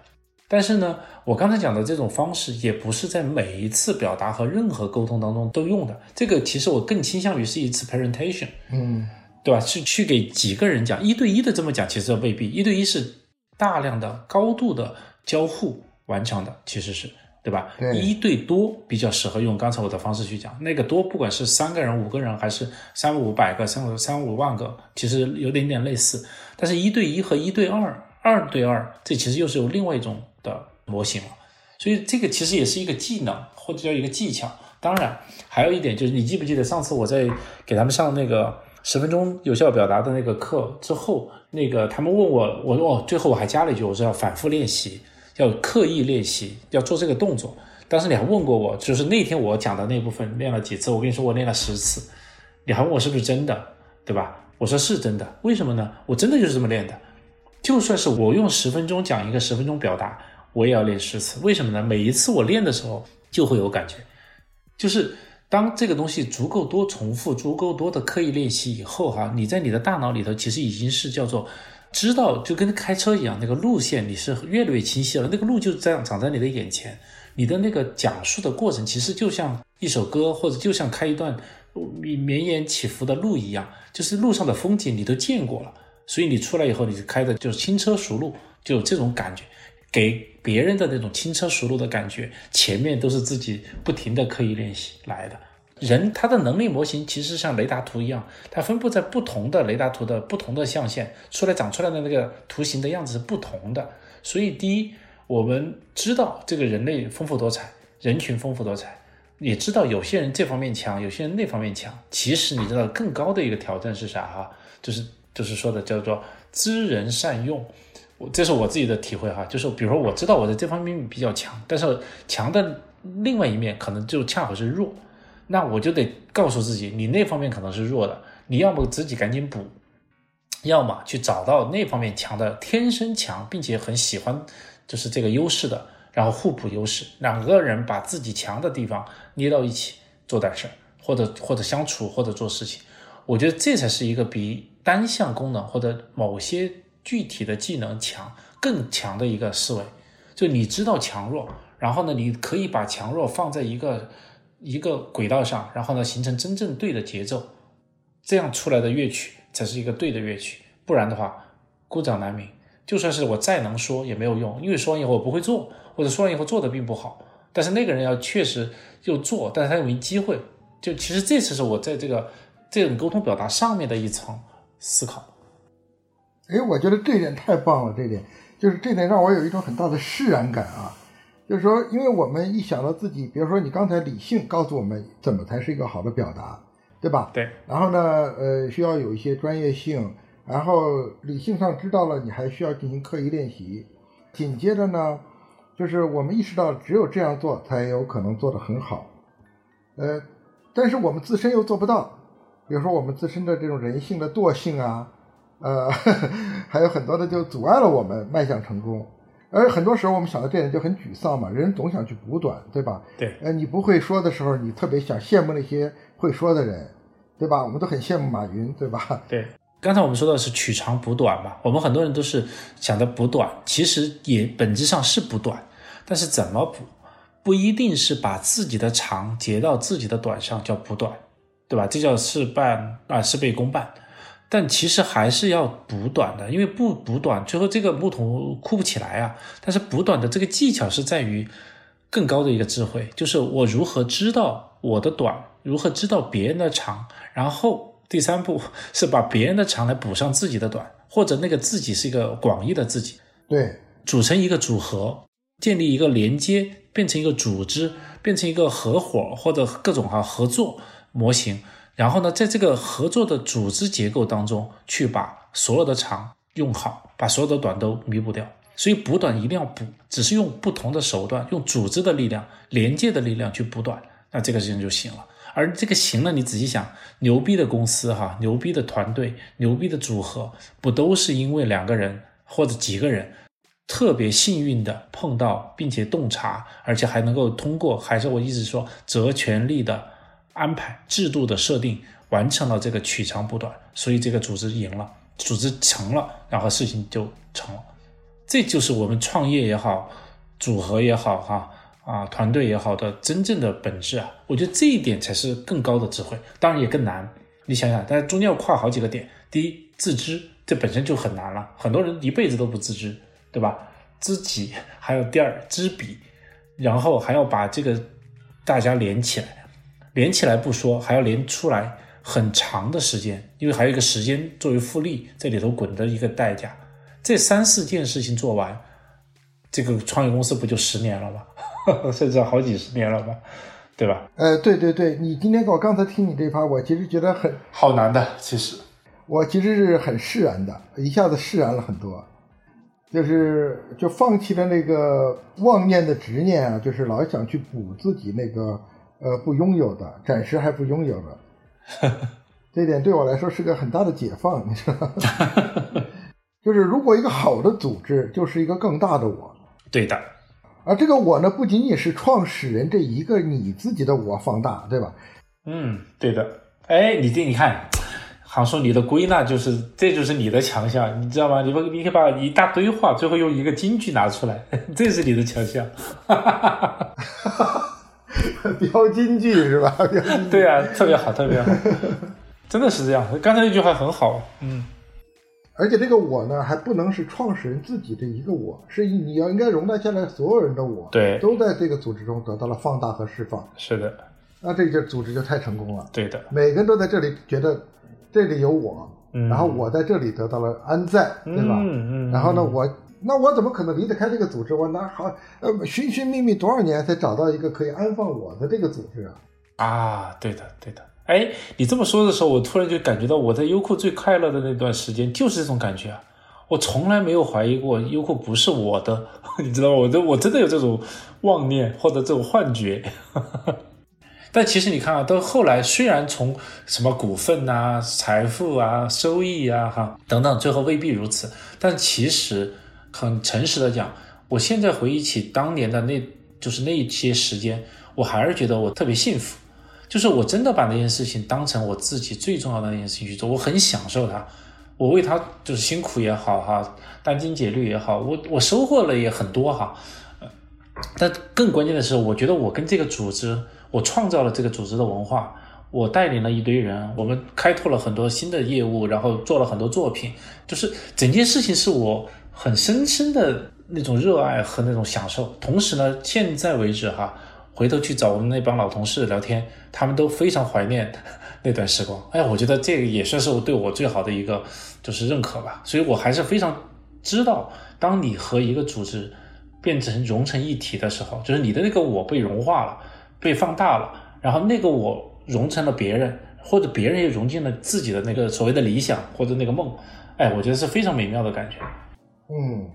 但是呢，我刚才讲的这种方式也不是在每一次表达和任何沟通当中都用的。这个其实我更倾向于是一次 presentation，嗯，对吧？是去给几个人讲，一对一的这么讲，其实未必。一对一是大量的、高度的交互完成的，其实是对吧？一对多比较适合用刚才我的方式去讲。那个多，不管是三个人、五个人，还是三五百个、三五三五万个，其实有点点类似。但是一对一和一对二。二对二，这其实又是有另外一种的模型了，所以这个其实也是一个技能或者叫一个技巧。当然，还有一点就是，你记不记得上次我在给他们上那个十分钟有效表达的那个课之后，那个他们问我，我说哦，最后我还加了一句，我说要反复练习，要刻意练习，要做这个动作。当时你还问过我，就是那天我讲的那部分练了几次？我跟你说，我练了十次。你还问我是不是真的，对吧？我说是真的。为什么呢？我真的就是这么练的。就算是我用十分钟讲一个十分钟表达，我也要练十次。为什么呢？每一次我练的时候就会有感觉，就是当这个东西足够多重复、足够多的刻意练习以后，哈，你在你的大脑里头其实已经是叫做知道，就跟开车一样，那个路线你是越来越清晰了。那个路就这样长在你的眼前，你的那个讲述的过程其实就像一首歌，或者就像开一段绵延起伏的路一样，就是路上的风景你都见过了，所以你出来以后，你开的就是轻车熟路，就有这种感觉。给别人的那种轻车熟路的感觉，前面都是自己不停的刻意练习来的。人他的能力模型其实像雷达图一样，它分布在不同的雷达图的不同的象限，出来长出来的那个图形的样子是不同的。所以第一，我们知道这个人类丰富多彩，人群丰富多彩，也知道有些人这方面强，有些人那方面强。其实你知道更高的一个挑战是啥哈？就是就是说的叫做知人善用。我这是我自己的体会哈，就是比如说我知道我在这方面比较强，但是强的另外一面可能就恰好是弱，那我就得告诉自己，你那方面可能是弱的，你要么自己赶紧补，要么去找到那方面强的，天生强并且很喜欢就是这个优势的，然后互补优势，两个人把自己强的地方捏到一起做点事儿，或者或者相处或者做事情，我觉得这才是一个比单项功能或者某些。具体的技能强更强的一个思维，就你知道强弱，然后呢，你可以把强弱放在一个一个轨道上，然后呢，形成真正对的节奏，这样出来的乐曲才是一个对的乐曲。不然的话，孤掌难鸣。就算是我再能说也没有用，因为说完以后我不会做，或者说完以后做的并不好。但是那个人要确实又做，但是他又没机会。就其实这次是我在这个这种沟通表达上面的一层思考。哎，我觉得这点太棒了，这点就是这点让我有一种很大的释然感啊。就是说，因为我们一想到自己，比如说你刚才理性告诉我们怎么才是一个好的表达，对吧？对。然后呢，呃，需要有一些专业性，然后理性上知道了，你还需要进行刻意练习。紧接着呢，就是我们意识到只有这样做才有可能做得很好。呃，但是我们自身又做不到，比如说我们自身的这种人性的惰性啊。呃，还有很多的就阻碍了我们迈向成功，而很多时候我们想到这点就很沮丧嘛。人总想去补短，对吧？对。呃，你不会说的时候，你特别想羡慕那些会说的人，对吧？我们都很羡慕马云，对吧？对。刚才我们说的是取长补短嘛，我们很多人都是想着补短，其实也本质上是补短，但是怎么补，不一定是把自己的长截到自己的短上叫补短，对吧？这叫事半啊事倍功半。但其实还是要补短的，因为不补短，最后这个木桶哭不起来啊。但是补短的这个技巧是在于更高的一个智慧，就是我如何知道我的短，如何知道别人的长，然后第三步是把别人的长来补上自己的短，或者那个自己是一个广义的自己，对，组成一个组合，建立一个连接，变成一个组织，变成一个合伙或者各种哈合作模型。然后呢，在这个合作的组织结构当中，去把所有的长用好，把所有的短都弥补掉。所以补短一定要补，只是用不同的手段，用组织的力量、连接的力量去补短，那这个事情就行了。而这个行呢，你仔细想，牛逼的公司哈，牛逼的团队，牛逼的组合，不都是因为两个人或者几个人特别幸运的碰到，并且洞察，而且还能够通过，还是我一直说择权力的。安排制度的设定，完成了这个取长补短，所以这个组织赢了，组织成了，然后事情就成了。这就是我们创业也好，组合也好，哈啊团队也好的真正的本质啊！我觉得这一点才是更高的智慧，当然也更难。你想想，但是中间要跨好几个点。第一，自知，这本身就很难了，很多人一辈子都不自知，对吧？知己，还有第二知彼，然后还要把这个大家连起来。连起来不说，还要连出来很长的时间，因为还有一个时间作为复利在里头滚的一个代价。这三四件事情做完，这个创业公司不就十年了吗？甚至好几十年了吧，对吧？呃，对对对，你今天我刚才听你这番，我其实觉得很好难的。其实我其实是很释然的，一下子释然了很多，就是就放弃了那个妄念的执念啊，就是老想去补自己那个。呃，不拥有的，暂时还不拥有的，这点对我来说是个很大的解放，你知道吗？就是如果一个好的组织就是一个更大的我，对的，而这个我呢，不仅仅是创始人这一个你自己的我放大，对吧？嗯，对的。哎，你这你看，好像说你的归纳就是这就是你的强项，你知道吗？你不你可以把一大堆话最后用一个金句拿出来，这是你的强项。标金句是吧？对啊，特别好，特别好，真的是这样。刚才那句话很好，嗯。而且这个我呢，还不能是创始人自己的一个我，是你要应该容纳下来所有人的我，对，都在这个组织中得到了放大和释放。是的，那这个组织就太成功了。对的，每个人都在这里觉得这里有我，然后我在这里得到了安在，对吧？嗯嗯。然后呢，我那我怎么可能离得开这个组织？我哪好呃寻寻觅觅多少年才找到一个可以安放我的这个组织啊？啊，对的，对的。哎，你这么说的时候，我突然就感觉到我在优酷最快乐的那段时间就是这种感觉啊！我从来没有怀疑过优酷不是我的，你知道吗？我都我真的有这种妄念或者这种幻觉。但其实你看啊，到后来虽然从什么股份啊、财富啊、收益啊、哈等等，最后未必如此，但其实很诚实的讲，我现在回忆起当年的那就是那些时间，我还是觉得我特别幸福。就是我真的把那件事情当成我自己最重要的那件事情去做，我很享受它，我为它就是辛苦也好哈，殚精竭虑也好，我我收获了也很多哈，但更关键的是，我觉得我跟这个组织，我创造了这个组织的文化，我带领了一堆人，我们开拓了很多新的业务，然后做了很多作品，就是整件事情是我很深深的那种热爱和那种享受，同时呢，现在为止哈。回头去找我们那帮老同事聊天，他们都非常怀念那段时光。哎，我觉得这个也算是我对我最好的一个就是认可吧。所以我还是非常知道，当你和一个组织变成融成一体的时候，就是你的那个我被融化了，被放大了，然后那个我融成了别人，或者别人也融进了自己的那个所谓的理想或者那个梦。哎，我觉得是非常美妙的感觉。嗯。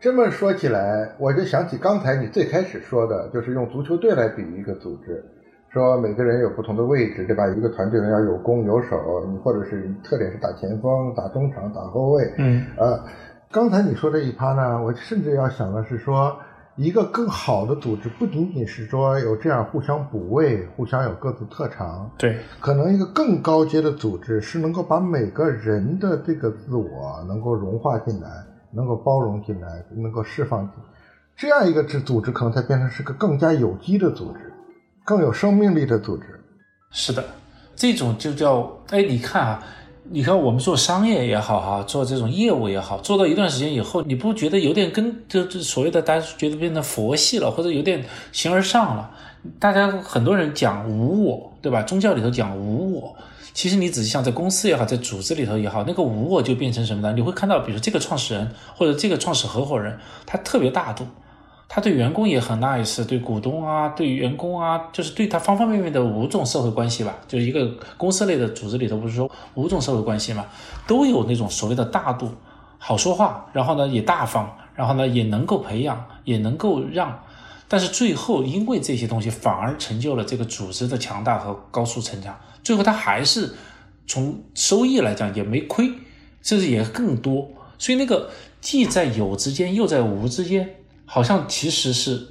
这么说起来，我就想起刚才你最开始说的，就是用足球队来比喻一个组织，说每个人有不同的位置，对吧？一个团队要有攻有守，你或者是特点是打前锋、打中场、打后卫。嗯，呃，刚才你说这一趴呢，我甚至要想的是说，一个更好的组织不仅仅是说有这样互相补位、互相有各自特长，对，可能一个更高阶的组织是能够把每个人的这个自我能够融化进来。能够包容进来，能够释放，这样一个组组织可能才变成是个更加有机的组织，更有生命力的组织。是的，这种就叫哎，你看啊，你看我们做商业也好哈，做这种业务也好，做到一段时间以后，你不觉得有点跟就就所谓的大家觉得变成佛系了，或者有点形而上了？大家很多人讲无我，对吧？宗教里头讲无我。其实你仔细想，在公司也好，在组织里头也好，那个无我就变成什么呢？你会看到，比如这个创始人或者这个创始合伙人，他特别大度，他对员工也很 nice，对股东啊，对员工啊，就是对他方方面面的五种社会关系吧。就是一个公司类的组织里头，不是说五种社会关系嘛，都有那种所谓的大度，好说话，然后呢也大方，然后呢也能够培养，也能够让。但是最后，因为这些东西反而成就了这个组织的强大和高速成长。最后，他还是从收益来讲也没亏，甚至也更多。所以，那个既在有之间又在无之间，好像其实是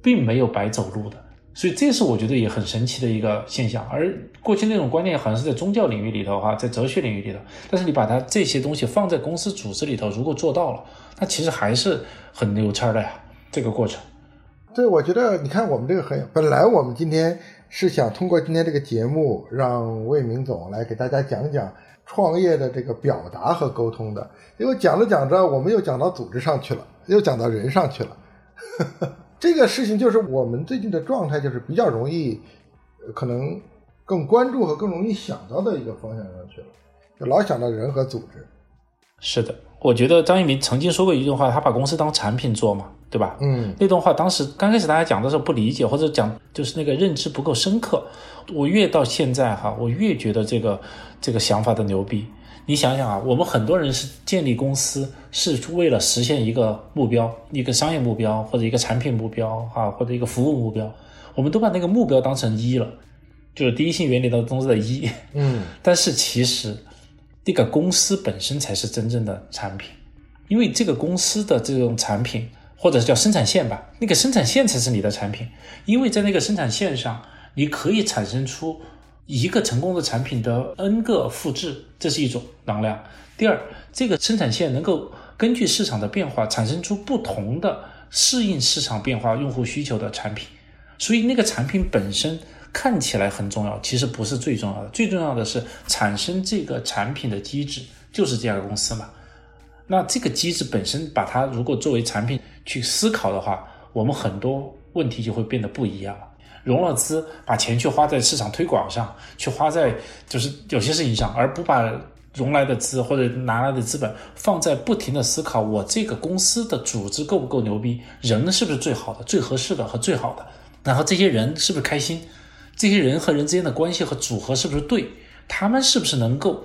并没有白走路的。所以，这是我觉得也很神奇的一个现象。而过去那种观念好像是在宗教领域里头哈，在哲学领域里头，但是你把它这些东西放在公司组织里头，如果做到了，那其实还是很牛叉的呀，这个过程。对，我觉得你看我们这个很，本来我们今天是想通过今天这个节目，让魏明总来给大家讲讲创业的这个表达和沟通的。结果讲着讲着，我们又讲到组织上去了，又讲到人上去了。这个事情就是我们最近的状态，就是比较容易，可能更关注和更容易想到的一个方向上去了，就老想到人和组织。是的。我觉得张一鸣曾经说过一句话，他把公司当产品做嘛，对吧？嗯，那段话当时刚开始大家讲的时候不理解，或者讲就是那个认知不够深刻。我越到现在哈，我越觉得这个这个想法的牛逼。你想想啊，我们很多人是建立公司是为了实现一个目标，一个商业目标或者一个产品目标啊，或者一个服务目标，我们都把那个目标当成一了，就是第一性原理的东西的一。嗯，但是其实。这个公司本身才是真正的产品，因为这个公司的这种产品或者叫生产线吧，那个生产线才是你的产品，因为在那个生产线上，你可以产生出一个成功的产品的 n 个复制，这是一种能量。第二，这个生产线能够根据市场的变化，产生出不同的适应市场变化、用户需求的产品。所以那个产品本身看起来很重要，其实不是最重要的，最重要的是产生这个产品的机制，就是这家公司嘛。那这个机制本身，把它如果作为产品去思考的话，我们很多问题就会变得不一样了。融了资，把钱去花在市场推广上，去花在就是有些事情上，而不把融来的资或者拿来的资本放在不停的思考我这个公司的组织够不够牛逼，人是不是最好的、最合适的和最好的，然后这些人是不是开心，这些人和人之间的关系和组合是不是对，他们是不是能够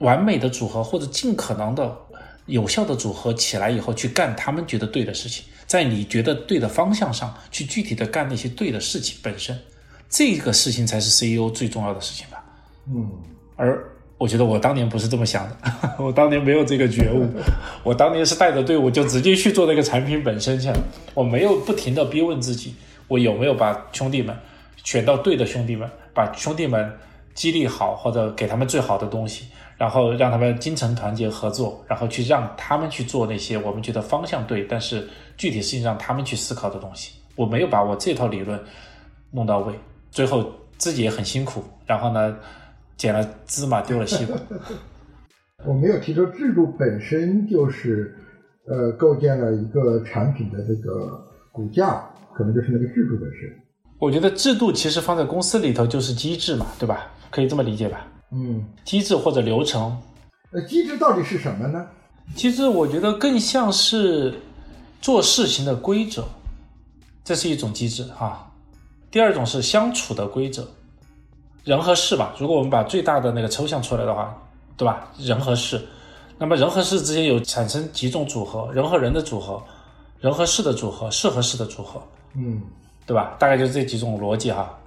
完美的组合或者尽可能的。有效的组合起来以后，去干他们觉得对的事情，在你觉得对的方向上去具体的干那些对的事情本身，这个事情才是 CEO 最重要的事情吧。嗯，而我觉得我当年不是这么想的，我当年没有这个觉悟，我当年是带着队伍就直接去做那个产品本身去了，我没有不停的逼问自己，我有没有把兄弟们选到对的兄弟们，把兄弟们激励好或者给他们最好的东西。然后让他们精诚团结合作，然后去让他们去做那些我们觉得方向对，但是具体事情让他们去思考的东西。我没有把我这套理论弄到位，最后自己也很辛苦。然后呢，捡了芝麻丢了西瓜。我没有提出制度本身就是呃构建了一个产品的这个骨架，可能就是那个制度本身。我觉得制度其实放在公司里头就是机制嘛，对吧？可以这么理解吧？嗯，机制或者流程，呃机制到底是什么呢？机制我觉得更像是做事情的规则，这是一种机制哈。第二种是相处的规则，人和事吧。如果我们把最大的那个抽象出来的话，对吧？人和事，那么人和事之间有产生几种组合，人和人的组合，人和事的组合，事和事的组合，嗯，对吧？大概就是这几种逻辑哈。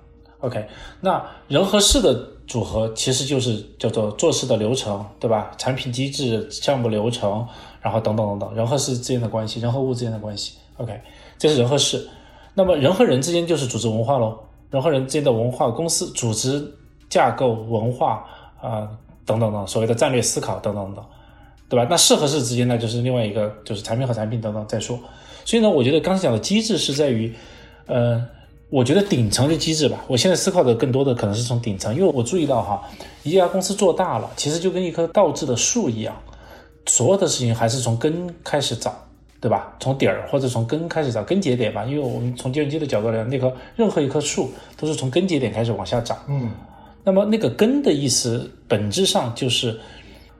OK，那人和事的组合其实就是叫做做事的流程，对吧？产品机制、项目流程，然后等等等等，人和事之间的关系，人和物之间的关系。OK，这是人和事。那么人和人之间就是组织文化喽，人和人之间的文化、公司组织架构、文化啊等等等，所谓的战略思考等等等，对吧？那事和事之间呢，就是另外一个，就是产品和产品等等再说。所以呢，我觉得刚才讲的机制是在于，呃。我觉得顶层的机制吧，我现在思考的更多的可能是从顶层，因为我注意到哈，一家公司做大了，其实就跟一棵倒置的树一样，所有的事情还是从根开始找，对吧？从底儿或者从根开始找根节点吧，因为我们从计算机的角度来讲，那棵任何一棵树都是从根节点开始往下长。嗯，那么那个根的意思，本质上就是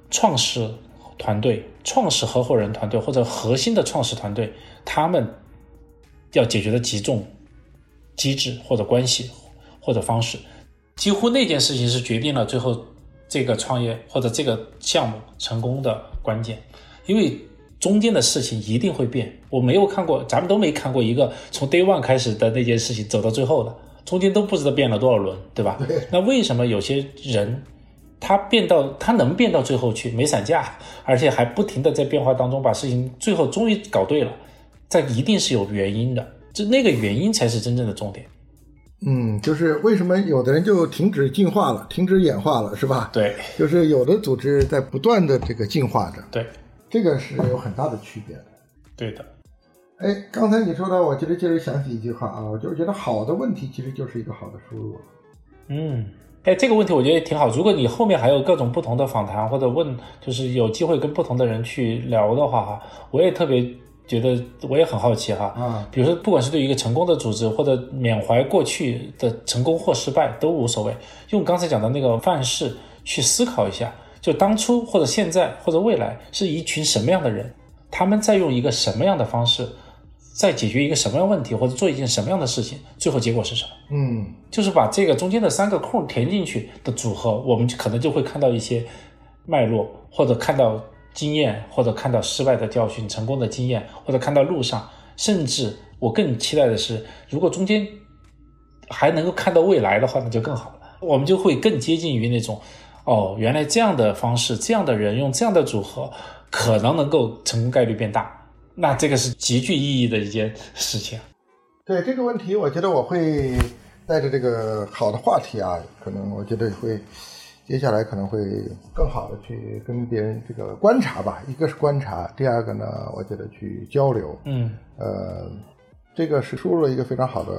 创始团队、创始合伙人团队或者核心的创始团队，他们要解决的几种。机制或者关系或者方式，几乎那件事情是决定了最后这个创业或者这个项目成功的关键，因为中间的事情一定会变。我没有看过，咱们都没看过一个从 day one 开始的那件事情走到最后的，中间都不知道变了多少轮，对吧？那为什么有些人他变到他能变到最后去没散架，而且还不停的在变化当中把事情最后终于搞对了？这一定是有原因的。这那个原因才是真正的重点，嗯，就是为什么有的人就停止进化了，停止演化了，是吧？对，就是有的组织在不断的这个进化着，对，这个是有很大的区别的。对的，哎，刚才你说的，我其实就是想起一句话啊，我就是觉得好的问题其实就是一个好的输入。嗯，哎，这个问题我觉得挺好。如果你后面还有各种不同的访谈或者问，就是有机会跟不同的人去聊的话，哈，我也特别。觉得我也很好奇哈，嗯，比如说，不管是对于一个成功的组织，或者缅怀过去的成功或失败都无所谓，用刚才讲的那个范式去思考一下，就当初或者现在或者未来是一群什么样的人，他们在用一个什么样的方式，在解决一个什么样问题，或者做一件什么样的事情，最后结果是什么？嗯，就是把这个中间的三个空填进去的组合，我们可能就会看到一些脉络，或者看到。经验，或者看到失败的教训、成功的经验，或者看到路上，甚至我更期待的是，如果中间还能够看到未来的话，那就更好了。我们就会更接近于那种，哦，原来这样的方式，这样的人用这样的组合，可能能够成功概率变大。那这个是极具意义的一件事情。对这个问题，我觉得我会带着这个好的话题啊，可能我觉得会接下来可能会更好的去跟别人这个观察吧。一个是观察，第二个呢，我觉得去交流。嗯，呃，这个是输入了一个非常好的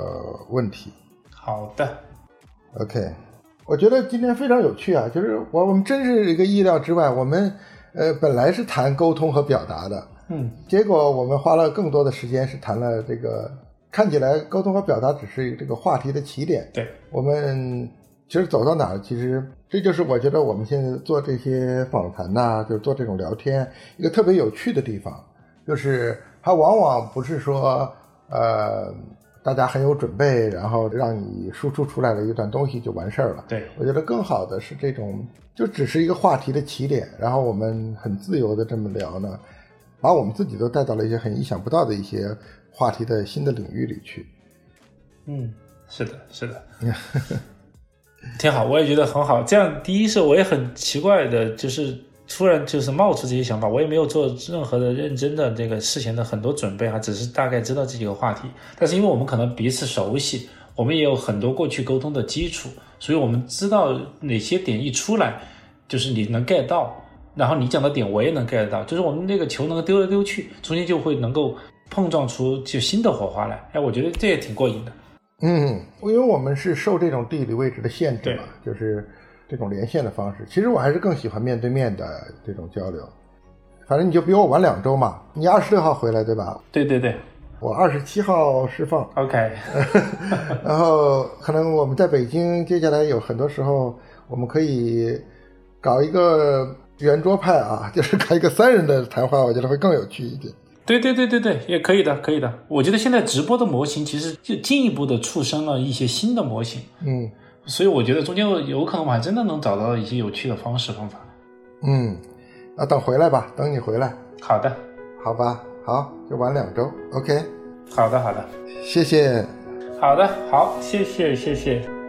问题。好的，OK，我觉得今天非常有趣啊，就是我我们真是一个意料之外，我们呃本来是谈沟通和表达的，嗯，结果我们花了更多的时间是谈了这个，看起来沟通和表达只是这个话题的起点，对，我们其实走到哪儿，其实这就是我觉得我们现在做这些访谈呐、就是做这种聊天一个特别有趣的地方，就是它往往不是说呃大家很有准备，然后让你输出出来了一段东西就完事儿了。对，我觉得更好的是这种，就只是一个话题的起点，然后我们很自由的这么聊呢，把我们自己都带到了一些很意想不到的一些话题的新的领域里去。嗯，是的，是的，挺好，我也觉得很好。这样，第一是我也很奇怪的，就是突然就是冒出这些想法，我也没有做任何的认真的这个事前的很多准备啊，只是大概知道这几个话题。但是因为我们可能彼此熟悉，我们也有很多过去沟通的基础，所以我们知道哪些点一出来，就是你能 get 到，然后你讲的点我也能 get 到，就是我们那个球能够丢来丢去，中间就会能够碰撞出就新的火花来。哎，我觉得这也挺过瘾的。嗯，因为我们是受这种地理位置的限制嘛，就是这种连线的方式。其实我还是更喜欢面对面的这种交流。反正你就比我晚两周嘛，你二十六号回来对吧？对对对我二十七号释放，，OK，然后可能我们在北京，接下来有很多时候我们可以搞一个圆桌派啊，就是搞一个三人的谈话，我觉得会更有趣一点。对对对对对，也可以的，可以的。我觉得现在直播的模型其实就进一步的促生了一些新的模型，嗯所以我觉得中间有可能我还真的能找到一些有趣的方式方法。嗯，那等回来吧，等你回来，好的，好吧？好，就玩两周，OK，好的，好的，谢谢。好的，好，谢谢，谢谢。